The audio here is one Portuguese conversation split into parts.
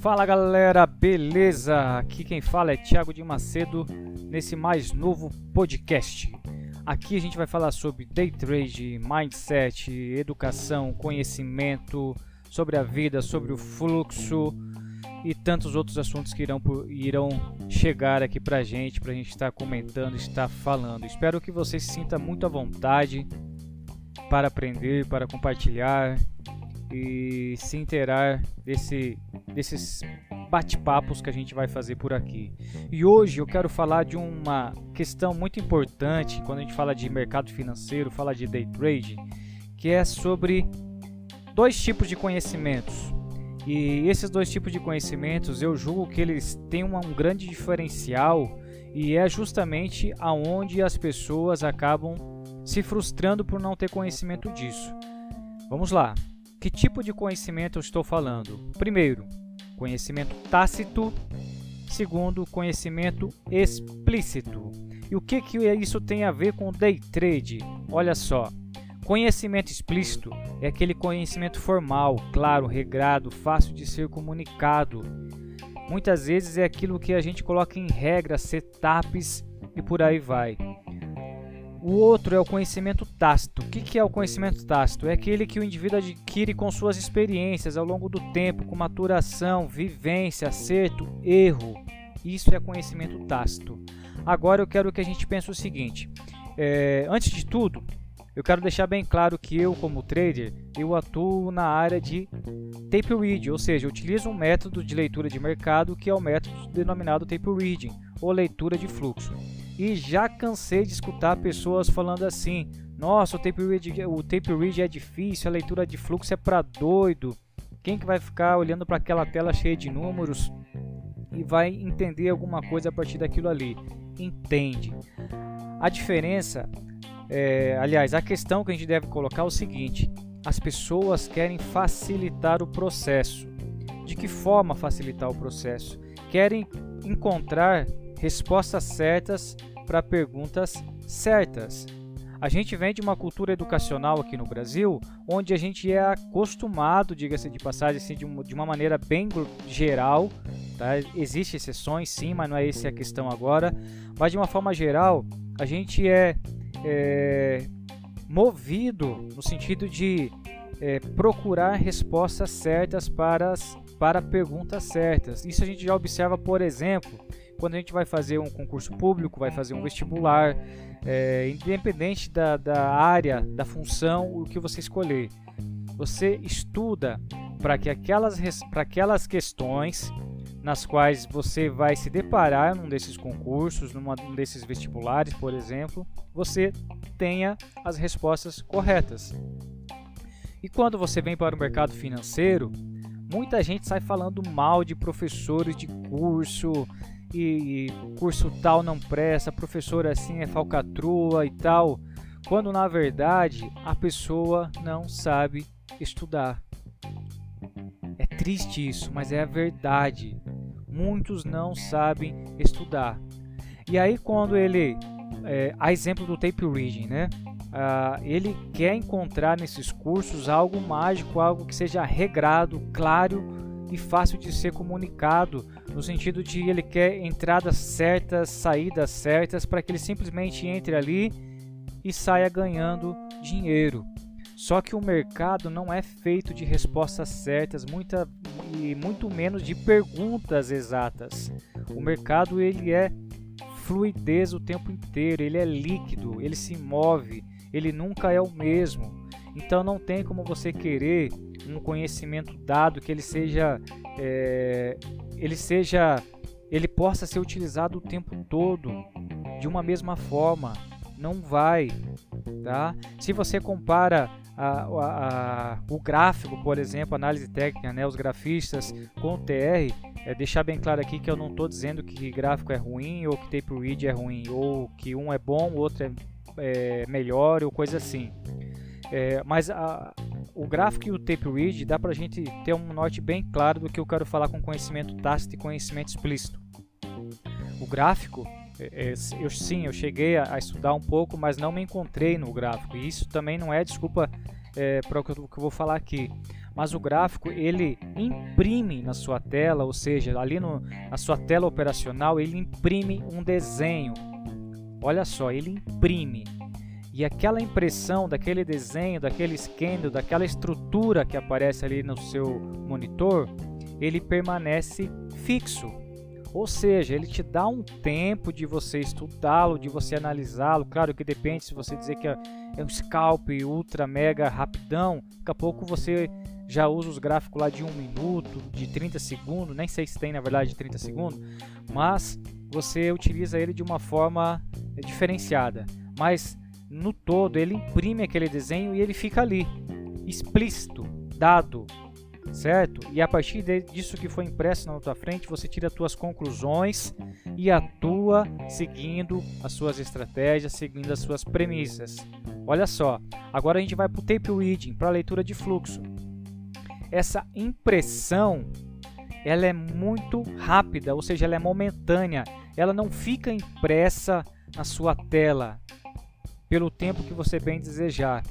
Fala galera, beleza? Aqui quem fala é Thiago de Macedo nesse mais novo podcast. Aqui a gente vai falar sobre day trade, mindset, educação, conhecimento, sobre a vida, sobre o fluxo e tantos outros assuntos que irão, irão chegar aqui pra gente, pra gente estar comentando, estar falando. Espero que você se sinta muito à vontade para aprender, para compartilhar e se inteirar desse, desses bate-papos que a gente vai fazer por aqui. E hoje eu quero falar de uma questão muito importante quando a gente fala de mercado financeiro, fala de day trade, que é sobre dois tipos de conhecimentos. E esses dois tipos de conhecimentos eu julgo que eles têm um grande diferencial e é justamente aonde as pessoas acabam se frustrando por não ter conhecimento disso. Vamos lá. Que tipo de conhecimento eu estou falando? Primeiro, conhecimento tácito. Segundo, conhecimento explícito. E o que, que isso tem a ver com day trade? Olha só. Conhecimento explícito é aquele conhecimento formal, claro, regrado, fácil de ser comunicado. Muitas vezes é aquilo que a gente coloca em regras, setups e por aí vai. O outro é o conhecimento tácito. O que é o conhecimento tácito? É aquele que o indivíduo adquire com suas experiências ao longo do tempo, com maturação, vivência, acerto, erro. Isso é conhecimento tácito. Agora eu quero que a gente pense o seguinte: é, antes de tudo, eu quero deixar bem claro que eu, como trader, eu atuo na área de tape read, ou seja, eu utilizo um método de leitura de mercado que é o método denominado tape reading, ou leitura de fluxo. E já cansei de escutar pessoas falando assim: "Nossa, o tape read, o tape read é difícil, a leitura de fluxo é para doido. Quem que vai ficar olhando para aquela tela cheia de números e vai entender alguma coisa a partir daquilo ali?" Entende? A diferença é, aliás, a questão que a gente deve colocar é o seguinte: as pessoas querem facilitar o processo. De que forma facilitar o processo? Querem encontrar respostas certas para perguntas certas. A gente vem de uma cultura educacional aqui no Brasil, onde a gente é acostumado, diga-se de passagem, assim, de, uma, de uma maneira bem geral. Tá? Existem exceções, sim, mas não é essa a questão agora. Mas de uma forma geral, a gente é, é movido no sentido de é, procurar respostas certas para, as, para perguntas certas. Isso a gente já observa, por exemplo, quando a gente vai fazer um concurso público, vai fazer um vestibular, é, independente da, da área, da função, o que você escolher. Você estuda para que aquelas, para aquelas questões nas quais você vai se deparar num desses concursos, num desses vestibulares, por exemplo, você tenha as respostas corretas. E quando você vem para o mercado financeiro, muita gente sai falando mal de professores de curso, e curso tal não presta, professor assim é falcatrua e tal, quando na verdade a pessoa não sabe estudar. É triste isso, mas é a verdade. Muitos não sabem estudar. E aí quando ele, é, a exemplo do tape reading, né? Uh, ele quer encontrar nesses cursos algo mágico, algo que seja regrado, claro e fácil de ser comunicado, no sentido de ele quer entradas certas, saídas certas, para que ele simplesmente entre ali e saia ganhando dinheiro. Só que o mercado não é feito de respostas certas, muita, e muito menos de perguntas exatas. O mercado ele é fluidez o tempo inteiro, ele é líquido, ele se move, ele nunca é o mesmo. Então não tem como você querer um conhecimento dado que ele seja, é, ele seja, ele possa ser utilizado o tempo todo de uma mesma forma. Não vai, tá? Se você compara a, a, a, o gráfico, por exemplo, análise técnica, né, os grafistas com o TR, é deixar bem claro aqui que eu não estou dizendo que gráfico é ruim ou que tape read é ruim, ou que um é bom, o outro é, é melhor ou coisa assim. É, mas a, o gráfico e o tape read dá para a gente ter um norte bem claro do que eu quero falar com conhecimento tácito e conhecimento explícito. O gráfico é, eu sim, eu cheguei a, estudar um pouco, mas não me encontrei no gráfico. E isso também não é desculpa é, para o que, que eu vou falar aqui mas o gráfico ele imprime na sua tela, ou seja, ali no, na sua tela operacional, ele imprime um desenho. Olha só, ele imprime. E aquela impressão daquele desenho, daquele scan, daquela estrutura que aparece ali no seu monitor, ele permanece fixo. Ou seja, ele te dá um tempo de você estudá-lo, de você analisá-lo. Claro que depende se você dizer que é, é um scalp ultra mega rapidão, daqui a pouco você já usa os gráficos lá de 1 minuto, de 30 segundos, nem sei se tem na verdade de 30 segundos, mas você utiliza ele de uma forma diferenciada. Mas no todo ele imprime aquele desenho e ele fica ali, explícito, dado, certo? E a partir disso que foi impresso na tua frente, você tira as tuas conclusões e atua seguindo as suas estratégias, seguindo as suas premissas. Olha só, agora a gente vai para o tape reading, para a leitura de fluxo. Essa impressão, ela é muito rápida, ou seja, ela é momentânea. Ela não fica impressa na sua tela pelo tempo que você bem desejar.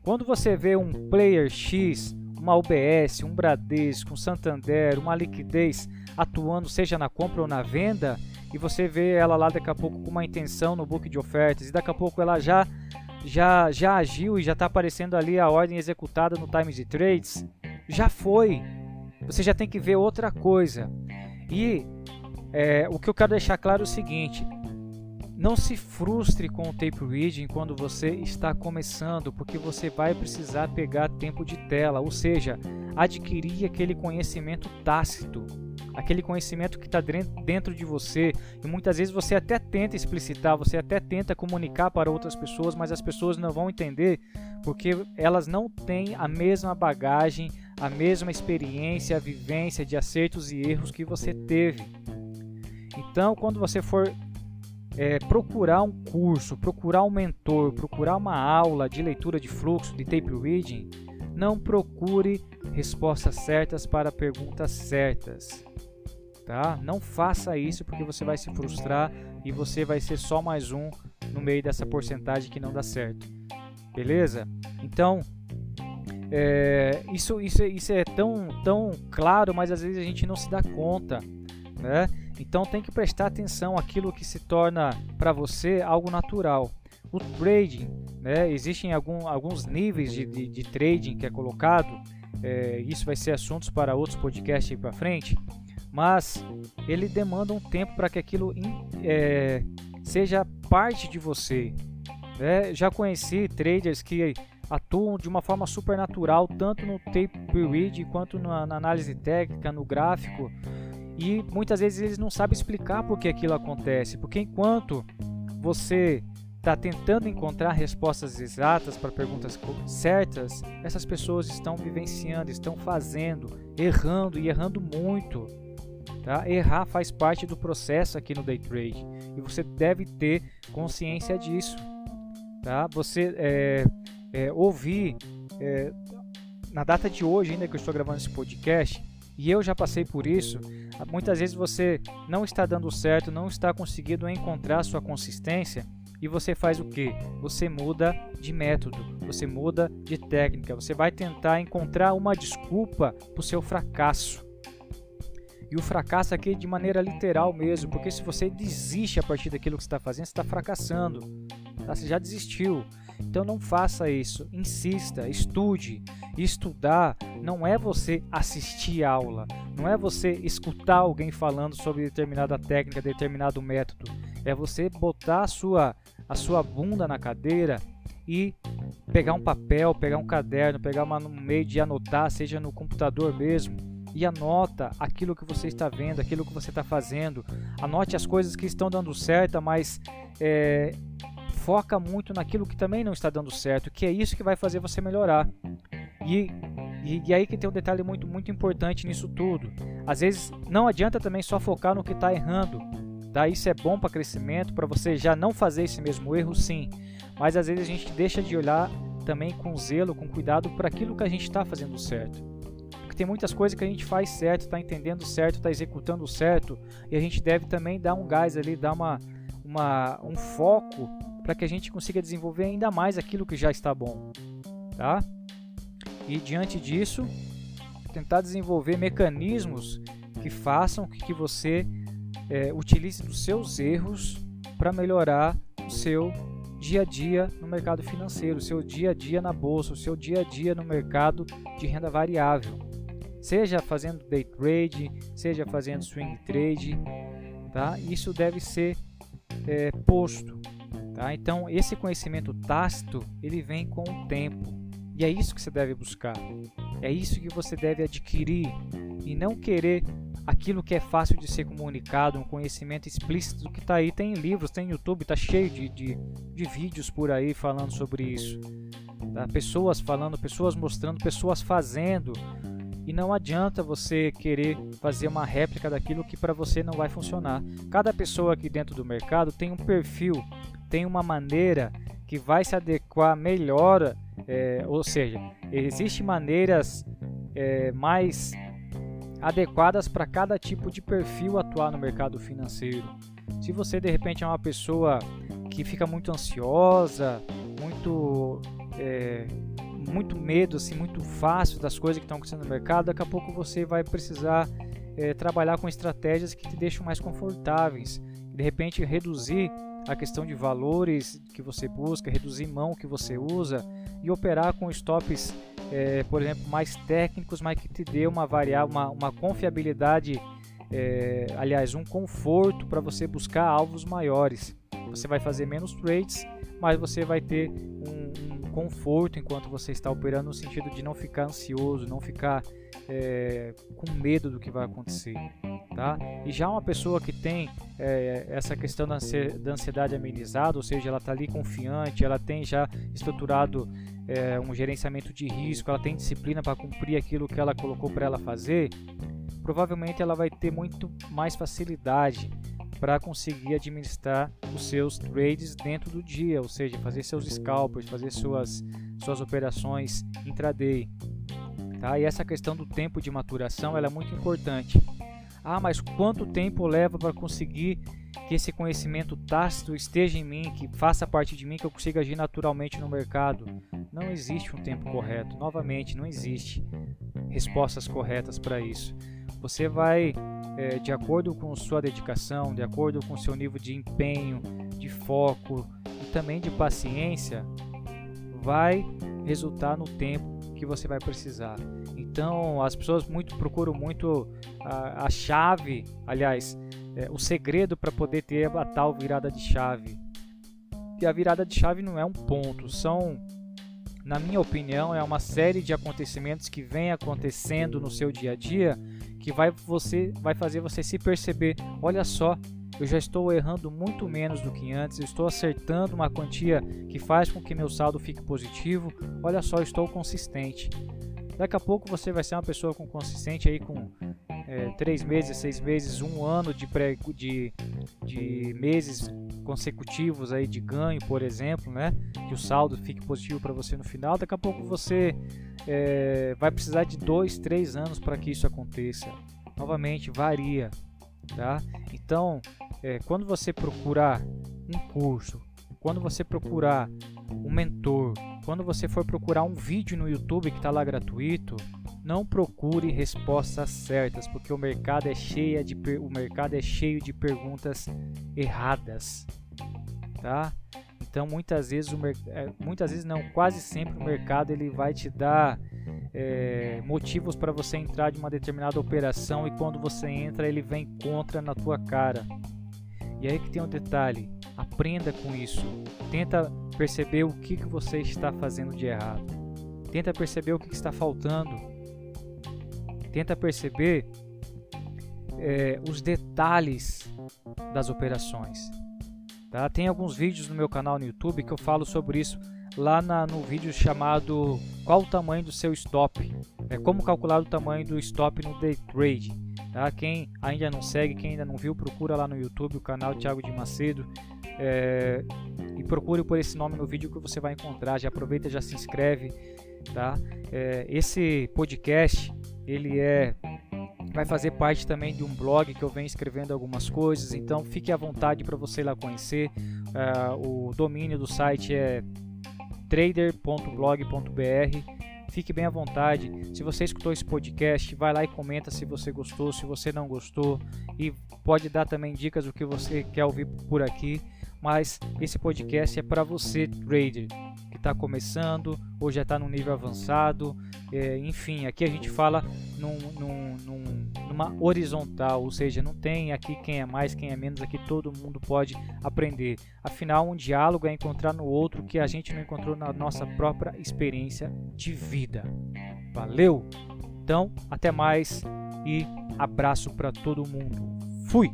Quando você vê um player X uma UBS, um Bradesco, um Santander, uma liquidez atuando seja na compra ou na venda e você vê ela lá daqui a pouco com uma intenção no book de ofertas e daqui a pouco ela já já já agiu e já está aparecendo ali a ordem executada no Times de Trades, já foi. Você já tem que ver outra coisa. E é, o que eu quero deixar claro é o seguinte: não se frustre com o tape reading quando você está começando, porque você vai precisar pegar tempo de tela, ou seja, adquirir aquele conhecimento tácito, aquele conhecimento que está dentro de você. E muitas vezes você até tenta explicitar, você até tenta comunicar para outras pessoas, mas as pessoas não vão entender porque elas não têm a mesma bagagem, a mesma experiência, a vivência de acertos e erros que você teve. Então, quando você for é, procurar um curso, procurar um mentor, procurar uma aula de leitura de fluxo, de tape reading, não procure respostas certas para perguntas certas. Tá? Não faça isso porque você vai se frustrar e você vai ser só mais um no meio dessa porcentagem que não dá certo. Beleza? Então, é, isso, isso, isso é tão, tão claro, mas às vezes a gente não se dá conta. Né? Então tem que prestar atenção àquilo que se torna para você algo natural. O trading, né, existem algum, alguns níveis de, de, de, trading que é colocado, é, isso vai ser assuntos para outros podcasts para frente, mas ele demanda um tempo para que aquilo é, seja parte de você. Né? Já conheci traders que atuam de uma forma supernatural, tanto no tape read quanto na, na análise técnica, no gráfico, e muitas vezes eles não sabem explicar por que aquilo acontece, porque enquanto você está tentando encontrar respostas exatas para perguntas certas, essas pessoas estão vivenciando, estão fazendo, errando e errando muito. Tá? Errar faz parte do processo aqui no day trade e você deve ter consciência disso. Tá? Você é, é, ouvir é, na data de hoje, ainda que eu estou gravando esse podcast, e eu já passei por isso. Muitas vezes você não está dando certo, não está conseguindo encontrar sua consistência e você faz o que? Você muda de método, você muda de técnica, você vai tentar encontrar uma desculpa para o seu fracasso. E o fracasso aqui é de maneira literal mesmo, porque se você desiste a partir daquilo que está fazendo, você está fracassando. Tá? Você já desistiu. Então não faça isso, insista, estude. Estudar não é você assistir aula, não é você escutar alguém falando sobre determinada técnica, determinado método. É você botar a sua, a sua bunda na cadeira e pegar um papel, pegar um caderno, pegar uma, um meio de anotar, seja no computador mesmo, e anota aquilo que você está vendo, aquilo que você está fazendo. Anote as coisas que estão dando certo, mas é, foca muito naquilo que também não está dando certo, que é isso que vai fazer você melhorar. E, e, e aí que tem um detalhe muito, muito importante nisso tudo. Às vezes não adianta também só focar no que está errando. Tá? Isso é bom para crescimento, para você já não fazer esse mesmo erro, sim. Mas às vezes a gente deixa de olhar também com zelo, com cuidado para aquilo que a gente está fazendo certo. Porque tem muitas coisas que a gente faz certo, está entendendo certo, está executando certo, e a gente deve também dar um gás ali, dar uma, uma, um foco para que a gente consiga desenvolver ainda mais aquilo que já está bom, tá? E diante disso, tentar desenvolver mecanismos que façam que você é, utilize dos seus erros para melhorar o seu dia a dia no mercado financeiro, o seu dia a dia na bolsa, o seu dia a dia no mercado de renda variável. Seja fazendo day trade, seja fazendo swing trade, tá? Isso deve ser é, posto, tá? Então esse conhecimento tácito ele vem com o tempo e é isso que você deve buscar, é isso que você deve adquirir e não querer aquilo que é fácil de ser comunicado, um conhecimento explícito que está aí. Tem livros, tem YouTube, está cheio de, de, de, vídeos por aí falando sobre isso. Tá? Pessoas falando, pessoas mostrando, pessoas fazendo. E não adianta você querer fazer uma réplica daquilo que para você não vai funcionar. Cada pessoa aqui dentro do mercado tem um perfil, tem uma maneira que vai se adequar melhor, é, ou seja, existem maneiras é, mais adequadas para cada tipo de perfil atuar no mercado financeiro. Se você de repente é uma pessoa que fica muito ansiosa, muito é, muito medo, assim, muito fácil das coisas que estão acontecendo no mercado, daqui a pouco você vai precisar é, trabalhar com estratégias que te deixam mais confortáveis. De repente reduzir a questão de valores que você busca, reduzir mão que você usa e operar com stops é, por exemplo, mais técnicos, mas que te dê uma variável, uma, uma confiabilidade, é, aliás, um conforto para você buscar alvos maiores. Você vai fazer menos trades, mas você vai ter um, um conforto enquanto você está operando, no sentido de não ficar ansioso, não ficar é, com medo do que vai acontecer. Tá? E já uma pessoa que tem é, essa questão da ansiedade amenizada, ou seja, ela está ali confiante, ela tem já estruturado é, um gerenciamento de risco, ela tem disciplina para cumprir aquilo que ela colocou para ela fazer, provavelmente ela vai ter muito mais facilidade para conseguir administrar os seus trades dentro do dia, ou seja, fazer seus scalpers, fazer suas, suas operações intraday. Tá? E essa questão do tempo de maturação ela é muito importante. Ah, mas quanto tempo leva para conseguir que esse conhecimento tácito esteja em mim, que faça parte de mim, que eu consiga agir naturalmente no mercado? Não existe um tempo correto. Novamente, não existe respostas corretas para isso. Você vai, é, de acordo com sua dedicação, de acordo com seu nível de empenho, de foco e também de paciência, vai resultar no tempo que você vai precisar. Então, as pessoas muito procuram muito a, a chave, aliás, é, o segredo para poder ter a tal virada de chave. E a virada de chave não é um ponto, são, na minha opinião, é uma série de acontecimentos que vem acontecendo no seu dia a dia que vai você vai fazer você se perceber, olha só, eu já estou errando muito menos do que antes, estou acertando uma quantia que faz com que meu saldo fique positivo. Olha só, estou consistente. Daqui a pouco você vai ser uma pessoa com consistente aí com é, três meses, seis meses, um ano de, pré, de, de meses consecutivos aí de ganho, por exemplo, né? Que o saldo fique positivo para você no final. Daqui a pouco você é, vai precisar de dois, três anos para que isso aconteça. Novamente, varia, tá? Então, é, quando você procurar um curso, quando você procurar um mentor, quando você for procurar um vídeo no YouTube que está lá gratuito, não procure respostas certas, porque o mercado é cheio de o mercado é cheio de perguntas erradas, tá? Então muitas vezes o é, muitas vezes não, quase sempre o mercado ele vai te dar é, motivos para você entrar de uma determinada operação e quando você entra ele vem contra na tua cara. E aí que tem um detalhe, aprenda com isso. Tenta perceber o que, que você está fazendo de errado. Tenta perceber o que, que está faltando. Tenta perceber é, os detalhes das operações. Tá? Tem alguns vídeos no meu canal no YouTube que eu falo sobre isso lá na, no vídeo chamado Qual o tamanho do seu stop? É como calcular o tamanho do stop no day trade. Tá? Quem ainda não segue, quem ainda não viu, procura lá no YouTube o canal Thiago de Macedo é, e procure por esse nome no vídeo que você vai encontrar. Já aproveita, já se inscreve. Tá? É, esse podcast ele é vai fazer parte também de um blog que eu venho escrevendo algumas coisas, então fique à vontade para você ir lá conhecer. Uh, o domínio do site é trader.blog.br. Fique bem à vontade. Se você escutou esse podcast, vai lá e comenta se você gostou, se você não gostou e pode dar também dicas do que você quer ouvir por aqui. Mas esse podcast é para você, trader, que está começando ou já está no nível avançado. É, enfim, aqui a gente fala num, num, num, numa horizontal, ou seja, não tem aqui quem é mais, quem é menos, aqui todo mundo pode aprender. Afinal, um diálogo é encontrar no outro que a gente não encontrou na nossa própria experiência de vida. Valeu! Então, até mais e abraço para todo mundo. Fui!